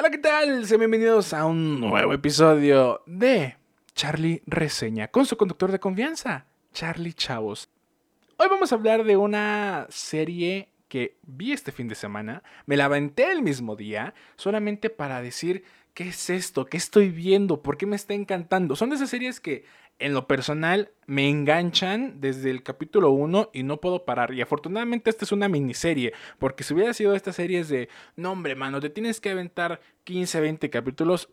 Hola, ¿qué tal? Sean bienvenidos a un nuevo episodio de Charlie Reseña con su conductor de confianza, Charlie Chavos. Hoy vamos a hablar de una serie que vi este fin de semana, me la aventé el mismo día, solamente para decir qué es esto, qué estoy viendo, por qué me está encantando. Son de esas series que en lo personal me enganchan desde el capítulo 1 y no puedo parar. Y afortunadamente esta es una miniserie, porque si hubiera sido esta serie de, no hombre, mano, te tienes que aventar 15, 20 capítulos,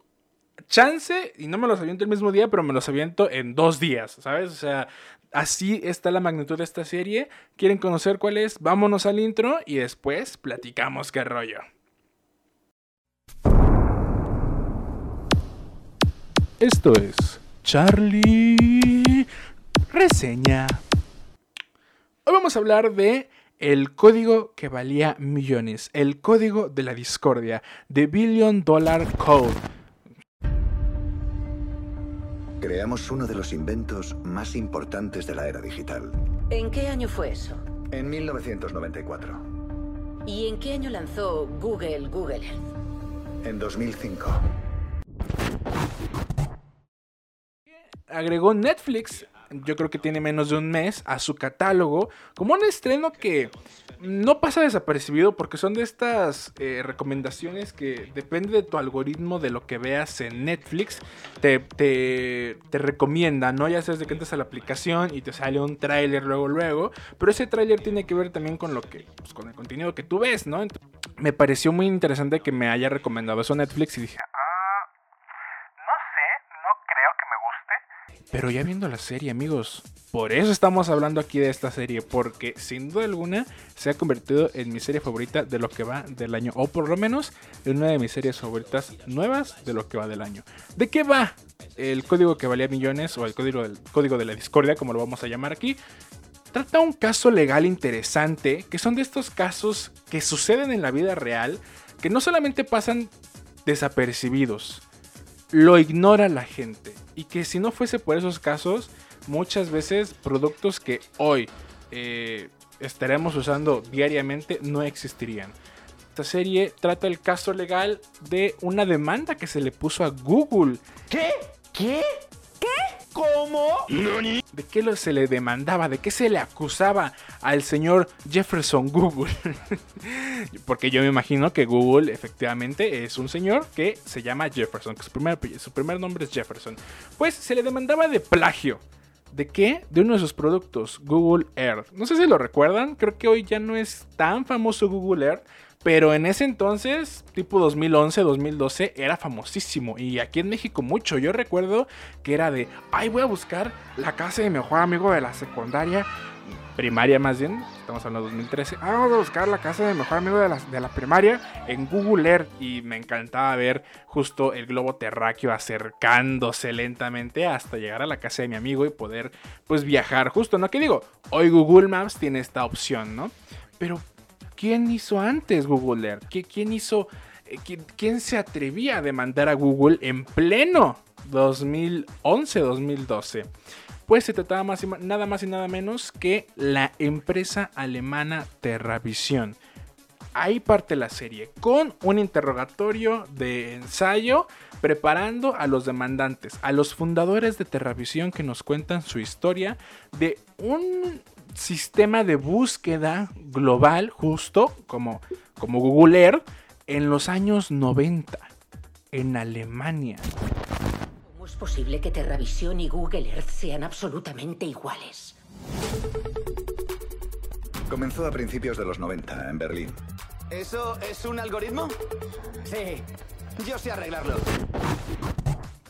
chance, y no me los aviento el mismo día, pero me los aviento en dos días, ¿sabes? O sea, así está la magnitud de esta serie. ¿Quieren conocer cuál es? Vámonos al intro y después platicamos qué rollo. Esto es Charlie Reseña. Hoy vamos a hablar de el código que valía millones, el código de la discordia, The Billion Dollar Code. Creamos uno de los inventos más importantes de la era digital. ¿En qué año fue eso? En 1994. ¿Y en qué año lanzó Google Google Earth? En 2005. Agregó Netflix, yo creo que tiene menos de un mes, a su catálogo como un estreno que no pasa desapercibido porque son de estas eh, recomendaciones que depende de tu algoritmo de lo que veas en Netflix, te, te, te recomienda, ¿no? Ya sabes de que entras a la aplicación y te sale un tráiler luego, luego, pero ese tráiler tiene que ver también con lo que, pues, con el contenido que tú ves, ¿no? Me pareció muy interesante que me haya recomendado eso Netflix y dije, Pero ya viendo la serie, amigos, por eso estamos hablando aquí de esta serie, porque sin duda alguna se ha convertido en mi serie favorita de lo que va del año, o por lo menos en una de mis series favoritas nuevas de lo que va del año. ¿De qué va el código que valía millones, o el código, del, código de la discordia, como lo vamos a llamar aquí? Trata un caso legal interesante, que son de estos casos que suceden en la vida real, que no solamente pasan desapercibidos, lo ignora la gente. Y que si no fuese por esos casos, muchas veces productos que hoy eh, estaremos usando diariamente no existirían. Esta serie trata el caso legal de una demanda que se le puso a Google. ¿Qué? ¿Qué? ¿Cómo? ¿De qué lo se le demandaba? ¿De qué se le acusaba al señor Jefferson Google? Porque yo me imagino que Google efectivamente es un señor que se llama Jefferson, que su primer, su primer nombre es Jefferson. Pues se le demandaba de plagio. ¿De qué? De uno de sus productos, Google Earth. No sé si lo recuerdan, creo que hoy ya no es tan famoso Google Earth, pero en ese entonces, tipo 2011, 2012, era famosísimo. Y aquí en México mucho. Yo recuerdo que era de, ay, voy a buscar la casa de mi mejor amigo de la secundaria. Primaria más bien, estamos hablando de 2013. Ah, vamos a buscar la casa de mi mejor amigo de la, de la primaria en Google Earth. Y me encantaba ver justo el globo terráqueo acercándose lentamente hasta llegar a la casa de mi amigo y poder pues viajar justo, ¿no? Que digo, hoy Google Maps tiene esta opción, ¿no? Pero ¿quién hizo antes Google Earth? ¿Quién hizo, eh, quién, se atrevía a demandar a Google en pleno 2011-2012? Pues se trataba nada más y nada menos que la empresa alemana Terravisión. Ahí parte la serie, con un interrogatorio de ensayo preparando a los demandantes, a los fundadores de Terravisión que nos cuentan su historia de un sistema de búsqueda global, justo como, como Google Earth, en los años 90, en Alemania. ¿Cómo es posible que Terravisión y Google Earth sean absolutamente iguales? Comenzó a principios de los 90 en Berlín. ¿Eso es un algoritmo? Sí, yo sé arreglarlo.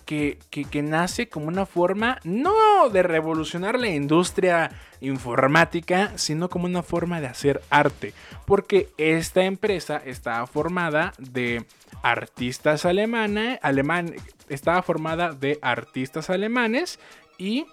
Que, que, nace como una forma no de revolucionar la industria informática, sino como una forma de hacer arte. Porque esta empresa estaba formada de artistas alemanes, alemán, estaba formada de artistas alemanes y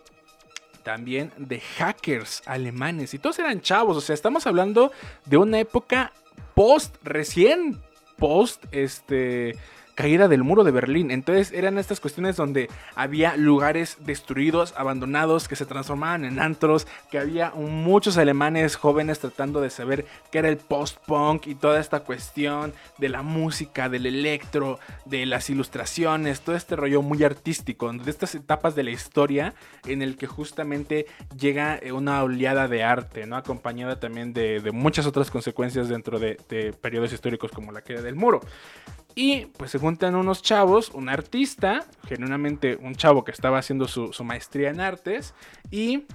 también de hackers alemanes. Y todos eran chavos, o sea, estamos hablando de una época post, recién post, este caída del muro de Berlín. Entonces eran estas cuestiones donde había lugares destruidos, abandonados, que se transformaban en antros, que había muchos alemanes jóvenes tratando de saber qué era el post-punk y toda esta cuestión de la música, del electro, de las ilustraciones, todo este rollo muy artístico, de estas etapas de la historia en el que justamente llega eh, una oleada de arte, ¿no? Acompañada también de, muchas otras consecuencias dentro de, de periodos históricos como la caída del muro. Y pues se juntan unos chavos, un artista, genuinamente un chavo que estaba haciendo su, maestría en artes y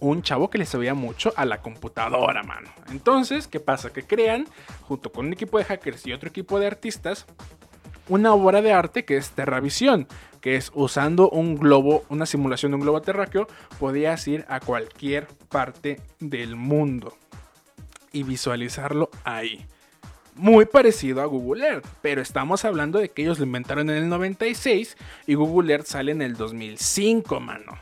un chavo que le sabía mucho a la computadora, mano. Entonces, ¿qué pasa? Que crean, junto con un equipo de hackers y otro equipo de artistas, una obra de arte que es Terravisión, que es usando un globo, una simulación de un globo terráqueo, podías ir a cualquier parte del mundo y visualizarlo ahí muy parecido a Google Earth, pero estamos hablando de que ellos lo inventaron en el 96 y Google Earth sale en el 2005, mano.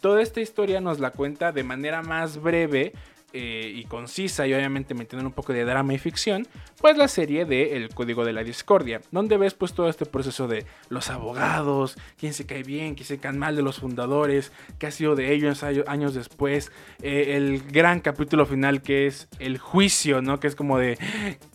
Toda esta historia nos la cuenta de manera más breve eh, y concisa y obviamente metiendo un poco de drama y ficción, pues la serie de El Código de la Discordia, donde ves pues todo este proceso de los abogados, quién se cae bien, quién se cae mal de los fundadores, qué ha sido de ellos años después, eh, el gran capítulo final que es el juicio, ¿no? Que es como de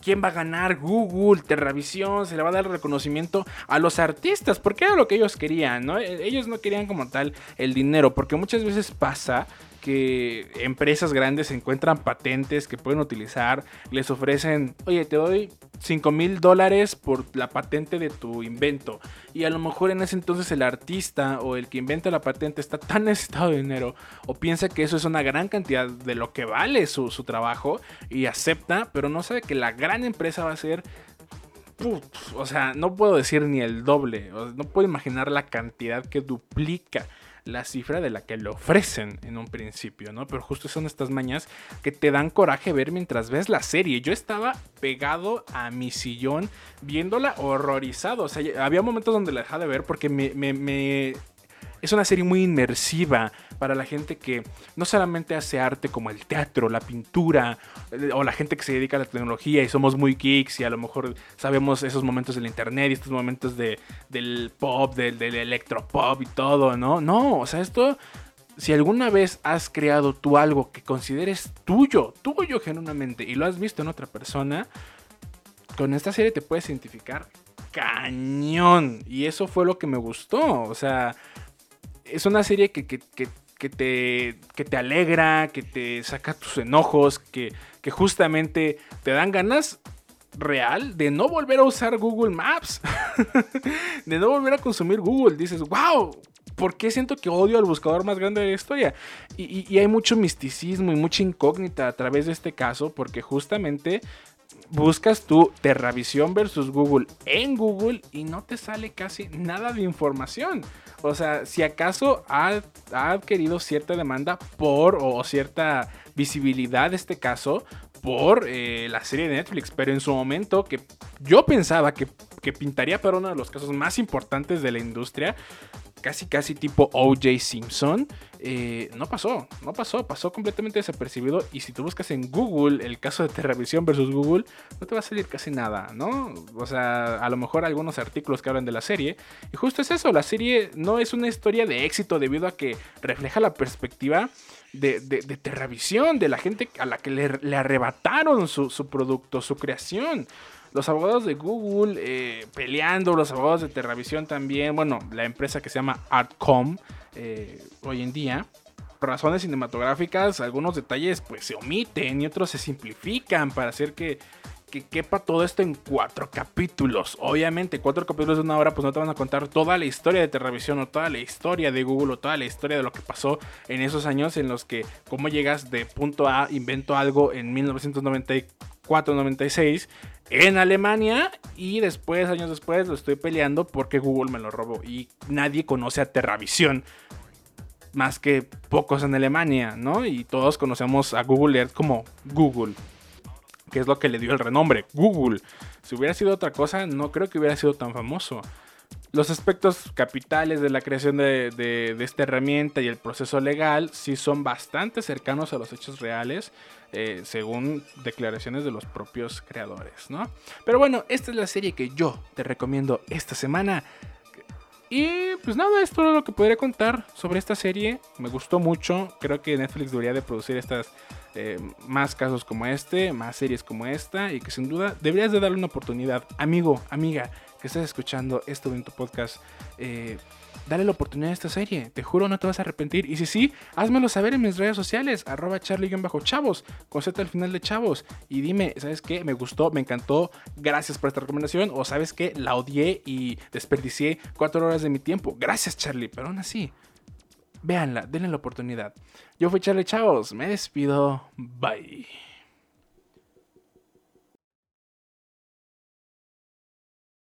quién va a ganar Google, Terravisión, se le va a dar reconocimiento a los artistas, porque era lo que ellos querían, ¿no? E, ellos no querían como tal el dinero, porque muchas veces pasa que empresas grandes encuentran patentes que pueden utilizar, les ofrecen, oye, te doy 5 mil dólares por la patente de tu invento. Y a lo mejor en ese entonces el artista o el que inventa la patente está tan necesitado de dinero o piensa que eso es una gran cantidad de lo que vale su, trabajo y acepta, pero no sabe que la gran empresa va a ser o sea, no puedo decir ni el doble, no puedo imaginar la cantidad que duplica la cifra de la que le ofrecen en un principio, ¿no? Pero justo son estas mañas que te dan coraje ver mientras ves la serie. Yo estaba pegado a mi sillón viéndola horrorizado. O sea, había momentos donde la dejaba de ver porque me, me es una serie muy inmersiva para la gente que no solamente hace arte como el teatro, la pintura, eh, o la gente que se dedica a la tecnología y somos muy geeks y a lo mejor sabemos esos momentos del internet y estos momentos de, del pop, del, del electropop y todo, ¿no? No, o sea, esto si alguna vez has creado tú algo que consideres tuyo, tuyo genuinamente, y lo has visto en otra persona, con esta serie te puedes identificar cañón. Y eso fue lo que me gustó. O sea, es una serie que, que, te, te alegra, que te saca tus enojos, que, que justamente te dan ganas real de no volver a usar Google Maps, de no volver a consumir Google. Dices, wow, ¿por qué siento que odio al buscador más grande de la historia? Y, y, hay mucho misticismo y mucha incógnita a través de este caso, porque justamente buscas tu Terravisión versus Google en Google y no te sale casi nada de información. O sea, si acaso ha, adquirido cierta demanda por o cierta visibilidad este caso por eh, la serie de Netflix, pero en su momento que yo pensaba que, que pintaría para uno de los casos más importantes de la industria, casi casi tipo OJ Simpson, eh, no pasó, no pasó, pasó completamente desapercibido. Y si tú buscas en Google el caso de Terravisión versus Google, no te va a salir casi nada, ¿no? O sea, a lo mejor algunos artículos que hablan de la serie. Y justo es eso, la serie no es una historia de éxito debido a que refleja la perspectiva de, de, de Terravisión, de la gente a la que le, arrebataron su, su producto, su creación los abogados de Google eh, peleando, los abogados de Terravisión también, bueno, la empresa que se llama Artcom eh, hoy en día. Por razones cinematográficas, algunos detalles pues se omiten y otros se simplifican para hacer que, que quepa todo esto en cuatro capítulos. Obviamente, cuatro capítulos de una hora, pues no te van a contar toda la historia de Terravisión o toda la historia de Google o toda la historia de lo que pasó en esos años en los que, cómo llegas de punto A, invento algo en 1994-96 en Alemania y después, años después, lo estoy peleando porque Google me lo robó y nadie conoce a Terravisión más que pocos en Alemania, ¿no? Y todos conocemos a Google Earth como Google, que es lo que le dio el renombre, Google. Si hubiera sido otra cosa, no creo que hubiera sido tan famoso. Los aspectos capitales de la creación de, esta herramienta y el proceso legal sí son bastante cercanos a los hechos reales, eh, según declaraciones de los propios creadores, ¿no? Pero bueno, esta es la serie que yo te recomiendo esta semana. Y pues nada, es todo lo que podría contar sobre esta serie. Me gustó mucho. Creo que Netflix debería de producir estas eh, más casos como este, más series como esta. Y que sin duda deberías de darle una oportunidad. Amigo, amiga, que estás escuchando esto en tu podcast. eh, dale la oportunidad a esta serie. Te juro, no te vas a arrepentir. Y si sí, házmelo saber en mis redes sociales. Arroba charlie-chavos. Con Z al final de chavos. Y dime, ¿sabes qué? Me gustó, me encantó. Gracias por esta recomendación. O sabes qué? La odié y desperdicié cuatro horas de mi tiempo. Gracias, Charlie. Pero aún así, véanla, denle la oportunidad. Yo fui Charlie Chavos. Me despido. Bye.